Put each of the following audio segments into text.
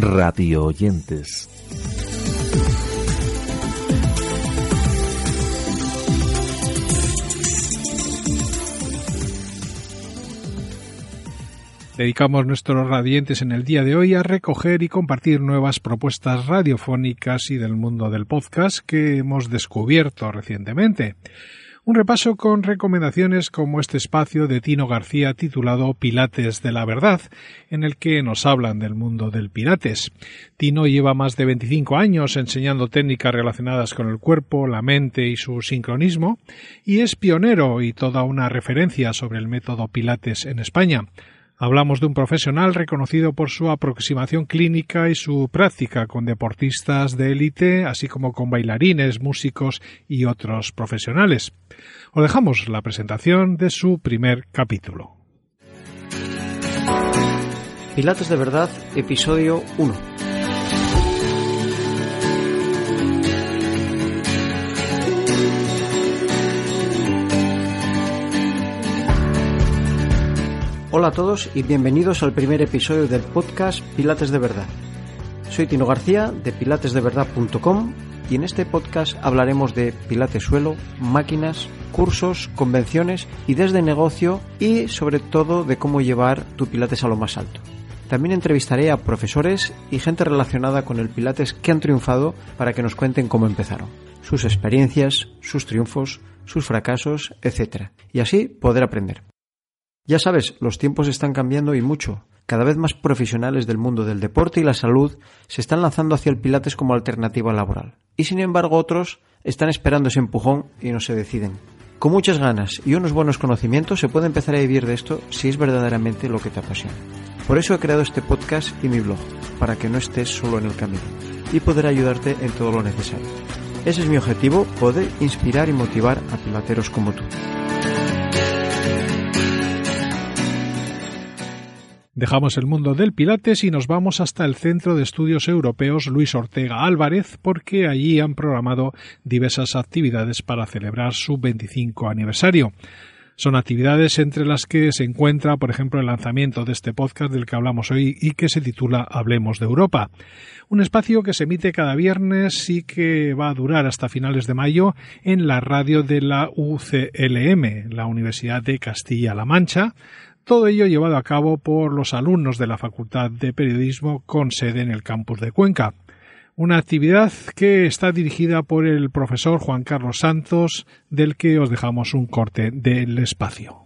Radio oyentes. Dedicamos nuestros radiantes en el día de hoy a recoger y compartir nuevas propuestas radiofónicas y del mundo del podcast que hemos descubierto recientemente. Un repaso con recomendaciones como este espacio de Tino García titulado Pilates de la Verdad, en el que nos hablan del mundo del Pilates. Tino lleva más de 25 años enseñando técnicas relacionadas con el cuerpo, la mente y su sincronismo, y es pionero y toda una referencia sobre el método Pilates en España. Hablamos de un profesional reconocido por su aproximación clínica y su práctica con deportistas de élite, así como con bailarines, músicos y otros profesionales. Os dejamos la presentación de su primer capítulo. Pilates de Verdad, episodio 1. Hola a todos y bienvenidos al primer episodio del podcast Pilates de Verdad. Soy Tino García de pilatesdeverdad.com y en este podcast hablaremos de pilates suelo, máquinas, cursos, convenciones, ideas de negocio y sobre todo de cómo llevar tu pilates a lo más alto. También entrevistaré a profesores y gente relacionada con el pilates que han triunfado para que nos cuenten cómo empezaron, sus experiencias, sus triunfos, sus fracasos, etc. Y así poder aprender. Ya sabes, los tiempos están cambiando y mucho. Cada vez más profesionales del mundo del deporte y la salud se están lanzando hacia el Pilates como alternativa laboral. Y sin embargo otros están esperando ese empujón y no se deciden. Con muchas ganas y unos buenos conocimientos se puede empezar a vivir de esto si es verdaderamente lo que te apasiona. Por eso he creado este podcast y mi blog, para que no estés solo en el camino y poder ayudarte en todo lo necesario. Ese es mi objetivo, poder inspirar y motivar a pilateros como tú. Dejamos el mundo del Pilates y nos vamos hasta el Centro de Estudios Europeos Luis Ortega Álvarez porque allí han programado diversas actividades para celebrar su 25 aniversario. Son actividades entre las que se encuentra, por ejemplo, el lanzamiento de este podcast del que hablamos hoy y que se titula Hablemos de Europa. Un espacio que se emite cada viernes y que va a durar hasta finales de mayo en la radio de la UCLM, la Universidad de Castilla-La Mancha, todo ello llevado a cabo por los alumnos de la Facultad de Periodismo con sede en el campus de Cuenca. Una actividad que está dirigida por el profesor Juan Carlos Santos, del que os dejamos un corte del espacio.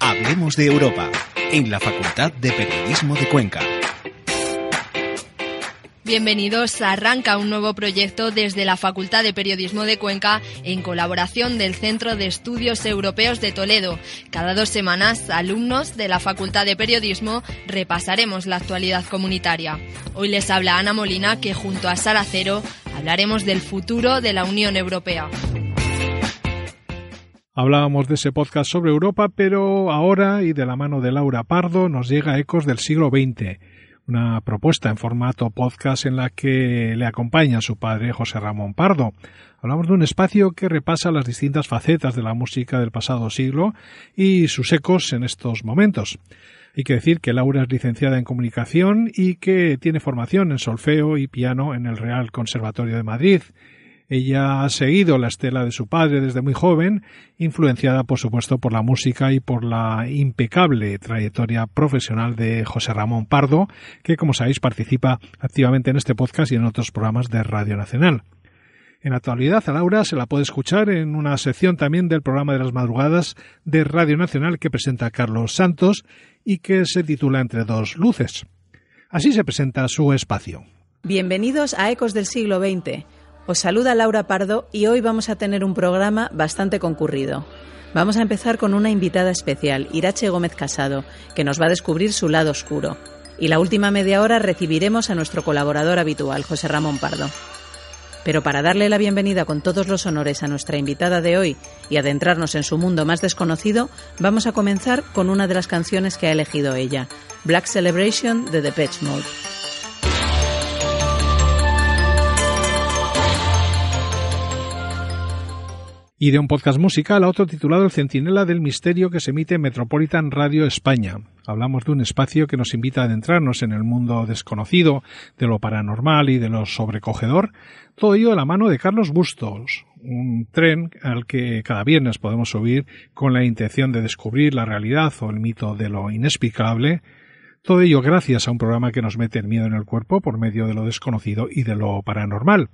Hablemos de Europa, en la Facultad de Periodismo de Cuenca. Bienvenidos. Arranca un nuevo proyecto desde la Facultad de Periodismo de Cuenca en colaboración del Centro de Estudios Europeos de Toledo. Cada dos semanas, alumnos de la Facultad de Periodismo repasaremos la actualidad comunitaria. Hoy les habla Ana Molina que junto a Sara Cero hablaremos del futuro de la Unión Europea. Hablábamos de ese podcast sobre Europa, pero ahora, y de la mano de Laura Pardo, nos llega Ecos del siglo XX una propuesta en formato podcast en la que le acompaña su padre José Ramón Pardo. Hablamos de un espacio que repasa las distintas facetas de la música del pasado siglo y sus ecos en estos momentos. Hay que decir que Laura es licenciada en comunicación y que tiene formación en solfeo y piano en el Real Conservatorio de Madrid ella ha seguido la estela de su padre desde muy joven, influenciada por supuesto por la música y por la impecable trayectoria profesional de José Ramón Pardo, que como sabéis participa activamente en este podcast y en otros programas de Radio Nacional. En la actualidad a Laura se la puede escuchar en una sección también del programa de las madrugadas de Radio Nacional que presenta Carlos Santos y que se titula Entre dos luces. Así se presenta su espacio. Bienvenidos a Ecos del siglo XX Os saluda Laura Pardo y hoy vamos a tener un programa bastante concurrido. Vamos a empezar con una invitada especial, Irache Gómez Casado, que nos va a descubrir su lado oscuro. Y la última media hora recibiremos a nuestro colaborador habitual, José Ramón Pardo. Pero para darle la bienvenida con todos los honores a nuestra invitada de hoy y adentrarnos en su mundo más desconocido, vamos a comenzar con una de las canciones que ha elegido ella, Black Celebration de The Patch Mode. Y de un podcast musical a otro titulado El Centinela del Misterio que se emite en Metropolitan Radio España. Hablamos de un espacio que nos invita a adentrarnos en el mundo desconocido, de lo paranormal y de lo sobrecogedor, todo ello de la mano de Carlos Bustos, un tren al que cada viernes podemos subir con la intención de descubrir la realidad o el mito de lo inexplicable, todo ello gracias a un programa que nos mete el miedo en el cuerpo por medio de lo desconocido y de lo paranormal.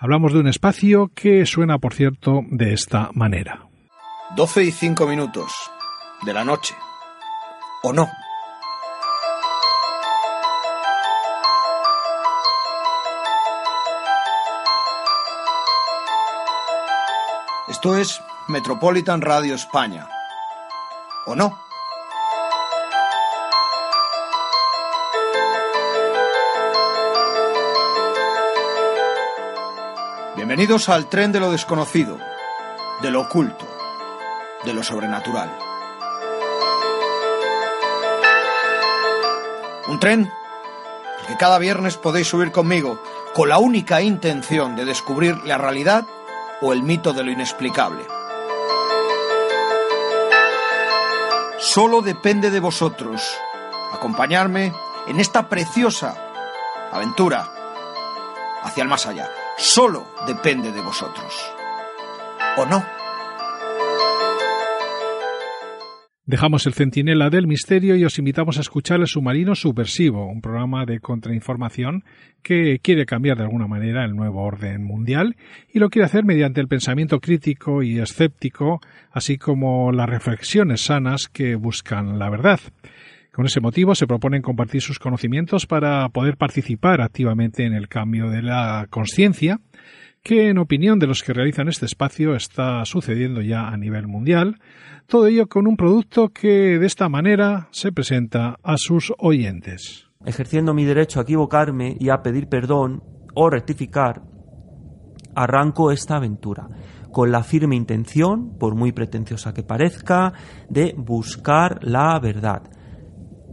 Hablamos de un espacio que suena, por cierto, de esta manera. 12 y 5 minutos de la noche. ¿O no? Esto es Metropolitan Radio España. ¿O no? Bienvenidos al tren de lo desconocido, de lo oculto, de lo sobrenatural. Un tren que cada viernes podéis subir conmigo con la única intención de descubrir la realidad o el mito de lo inexplicable. Solo depende de vosotros acompañarme en esta preciosa aventura hacia el más allá solo depende de vosotros. ¿O no? Dejamos el centinela del misterio y os invitamos a escuchar El Submarino Subversivo, un programa de contrainformación que quiere cambiar de alguna manera el nuevo orden mundial y lo quiere hacer mediante el pensamiento crítico y escéptico, así como las reflexiones sanas que buscan la verdad. Con ese motivo se proponen compartir sus conocimientos para poder participar activamente en el cambio de la conciencia, que en opinión de los que realizan este espacio está sucediendo ya a nivel mundial, todo ello con un producto que de esta manera se presenta a sus oyentes. Ejerciendo mi derecho a equivocarme y a pedir perdón o rectificar, arranco esta aventura con la firme intención, por muy pretenciosa que parezca, de buscar la verdad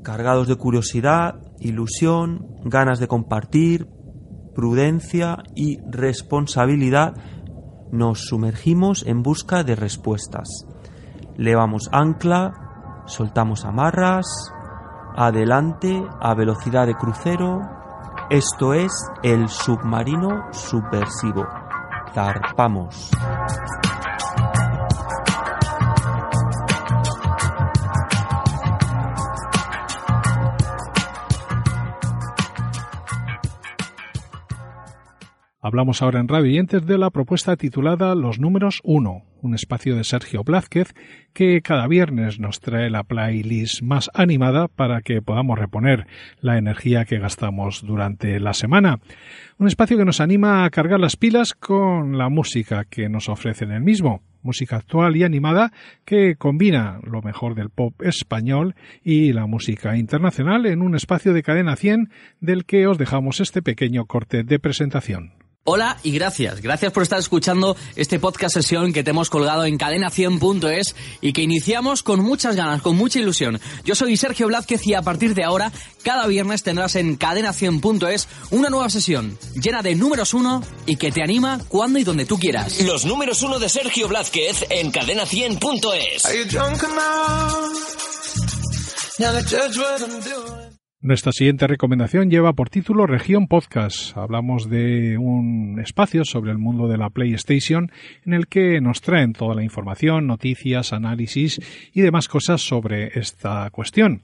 cargados de curiosidad, ilusión, ganas de compartir, prudencia y responsabilidad, nos sumergimos en busca de respuestas. Levamos ancla, soltamos amarras, adelante a velocidad de crucero. Esto es el submarino subversivo. Zarpamos. Hablamos ahora en Radio de la propuesta titulada Los Números 1, un espacio de Sergio Blázquez que cada viernes nos trae la playlist más animada para que podamos reponer la energía que gastamos durante la semana. Un espacio que nos anima a cargar las pilas con la música que nos ofrece en el mismo música actual y animada que combina lo mejor del pop español y la música internacional en un espacio de cadena 100 del que os dejamos este pequeño corte de presentación. Hola y gracias. Gracias por estar escuchando este podcast sesión que te hemos colgado en cadena100.es y que iniciamos con muchas ganas, con mucha ilusión. Yo soy Sergio Blázquez y a partir de ahora, cada viernes tendrás en cadena100.es una nueva sesión llena de números uno y que te anima cuando y donde tú quieras. Los números uno de Sergio Blázquez en cadena100.es. Nuestra siguiente recomendación lleva por título Región Podcast. Hablamos de un espacio sobre el mundo de la PlayStation en el que nos traen toda la información, noticias, análisis y demás cosas sobre esta cuestión.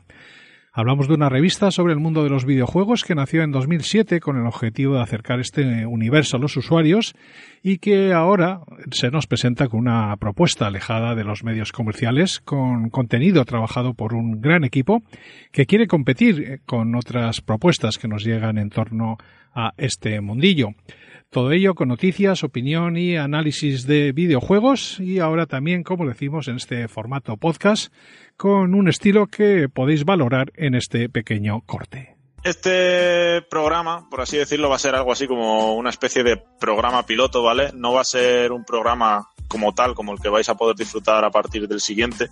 Hablamos de una revista sobre el mundo de los videojuegos que nació en 2007 con el objetivo de acercar este universo a los usuarios y que ahora se nos presenta con una propuesta alejada de los medios comerciales con contenido trabajado por un gran equipo que quiere competir con otras propuestas que nos llegan en torno a este mundillo. Todo ello con noticias, opinión y análisis de videojuegos y ahora también, como decimos, en este formato podcast con un estilo que podéis valorar en este pequeño corte. Este programa, por así decirlo, va a ser algo así como una especie de programa piloto, ¿vale? No va a ser un programa como tal, como el que vais a poder disfrutar a partir del siguiente.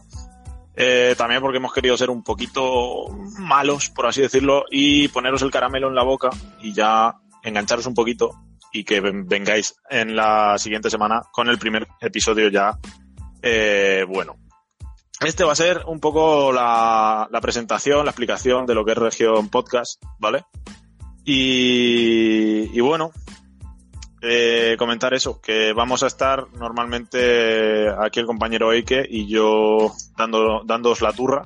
Eh, también porque hemos querido ser un poquito malos, por así decirlo, y poneros el caramelo en la boca y ya engancharos un poquito y que vengáis en la siguiente semana con el primer episodio ya eh, bueno. Este va a ser un poco la, presentación, la explicación de lo que es Región Podcast, ¿vale? Y, bueno, eh, comentar eso, que vamos a estar normalmente aquí el compañero Eike y yo dando, dándoos la turra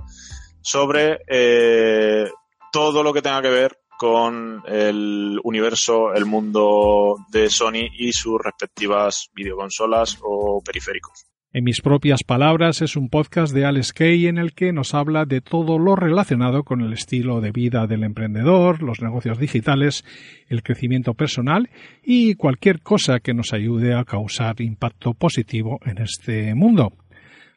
sobre eh, todo lo que tenga que ver con el universo, el mundo de Sony y sus respectivas videoconsolas o periféricos. En mis propias palabras, es un podcast de Alex Kay en el que nos habla de todo lo relacionado con el estilo de vida del emprendedor, los negocios digitales, el crecimiento personal y cualquier cosa que nos ayude a causar impacto positivo en este mundo.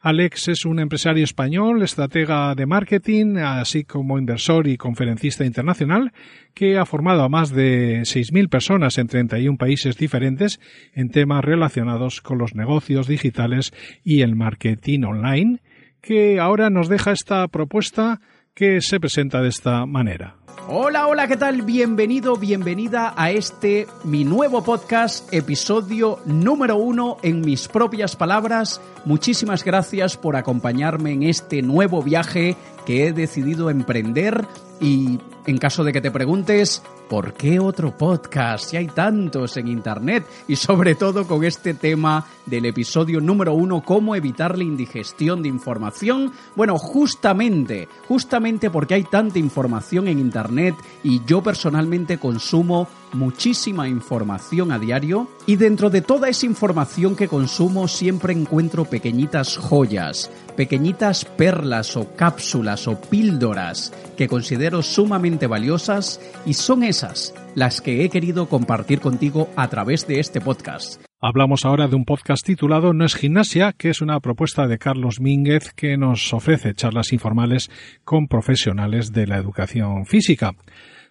Alex es un empresario español, estratega de marketing, así como inversor y conferencista internacional, que ha formado a más de 6.000 personas en 31 países diferentes en temas relacionados con los negocios digitales y el marketing online, que ahora nos deja esta propuesta que se presenta de esta manera. Hola, hola, ¿qué tal? Bienvenido, bienvenida a este mi nuevo podcast, episodio número uno en mis propias palabras. Muchísimas gracias por acompañarme en este nuevo viaje que he decidido emprender y en caso de que te preguntes, ¿por qué otro podcast? Si hay tantos en Internet y sobre todo con este tema del episodio número uno, cómo evitar la indigestión de información. Bueno, justamente, justamente porque hay tanta información en Internet y yo personalmente consumo muchísima información a diario y dentro de toda esa información que consumo siempre encuentro pequeñitas joyas, pequeñitas perlas o cápsulas o píldoras que considero sumamente valiosas y son esas las que he querido compartir contigo a través de este podcast. Hablamos ahora de un podcast titulado No es gimnasia, que es una propuesta de Carlos Mínguez que nos ofrece charlas informales con profesionales de la educación física.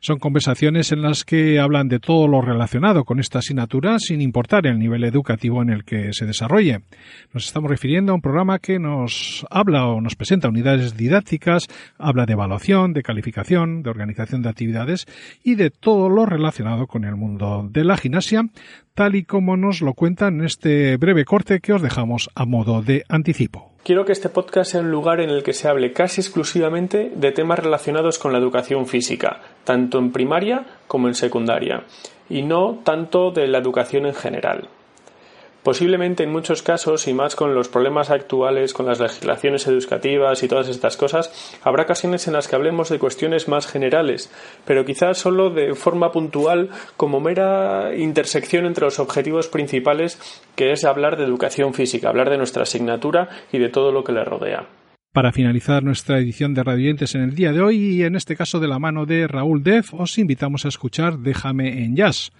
Son conversaciones en las que hablan de todo lo relacionado con esta asignatura sin importar el nivel educativo en el que se desarrolle. Nos estamos refiriendo a un programa que nos habla o nos presenta unidades didácticas, habla de evaluación, de calificación, de organización de actividades y de todo lo relacionado con el mundo de la gimnasia, tal y como nos lo cuentan en este breve corte que os dejamos a modo de anticipo. Quiero que este podcast sea un lugar en el que se hable casi exclusivamente de temas relacionados con la educación física, tanto en primaria como en secundaria, y no tanto de la educación en general. Posiblemente en muchos casos, y más con los problemas actuales, con las legislaciones educativas y todas estas cosas, habrá ocasiones en las que hablemos de cuestiones más generales, pero quizás solo de forma puntual como mera intersección entre los objetivos principales que es hablar de educación física, hablar de nuestra asignatura y de todo lo que le rodea. Para finalizar nuestra edición de Radiantes en el día de hoy y en este caso de la mano de Raúl Def, os invitamos a escuchar Déjame en Jazz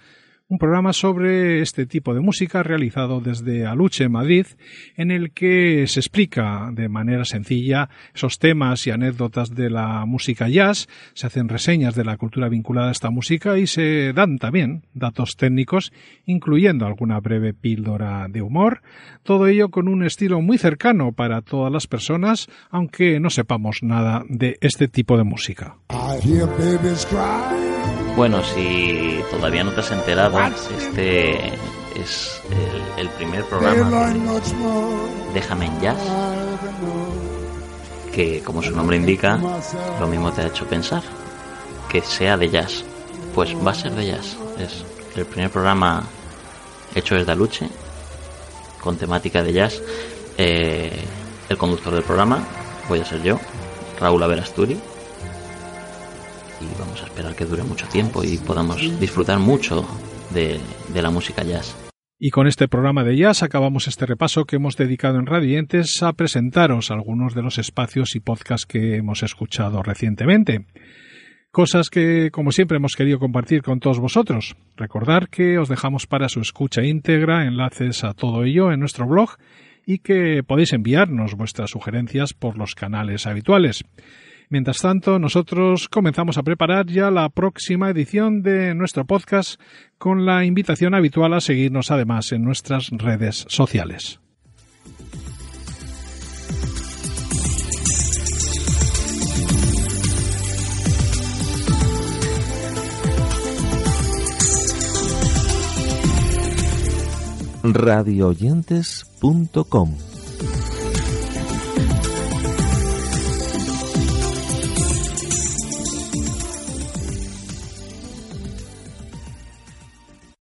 un programa sobre este tipo de música realizado desde Aluche, Madrid, en el que se explica de manera sencilla esos temas y anécdotas de la música jazz, se hacen reseñas de la cultura vinculada a esta música y se dan también datos técnicos, incluyendo alguna breve píldora de humor, todo ello con un estilo muy cercano para todas las personas, aunque no sepamos nada de este tipo de música. Bueno, si todavía no te has enterado, este es el, primer programa de Déjame en Jazz, que como su nombre indica, lo mismo te ha hecho pensar, que sea de jazz. Pues va a ser de jazz. Es el primer programa hecho desde Aluche, con temática de jazz. Eh, el conductor del programa voy a ser yo, Raúl Averasturi esperar que dure mucho tiempo y podamos disfrutar mucho de, la música jazz. Y con este programa de jazz acabamos este repaso que hemos dedicado en Radientes a presentaros algunos de los espacios y podcasts que hemos escuchado recientemente. Cosas que, como siempre, hemos querido compartir con todos vosotros. Recordar que os dejamos para su escucha íntegra enlaces a todo ello en nuestro blog y que podéis enviarnos vuestras sugerencias por los canales habituales. Mientras tanto, nosotros comenzamos a preparar ya la próxima edición de nuestro podcast con la invitación habitual a seguirnos además en nuestras redes sociales. radioyentes.com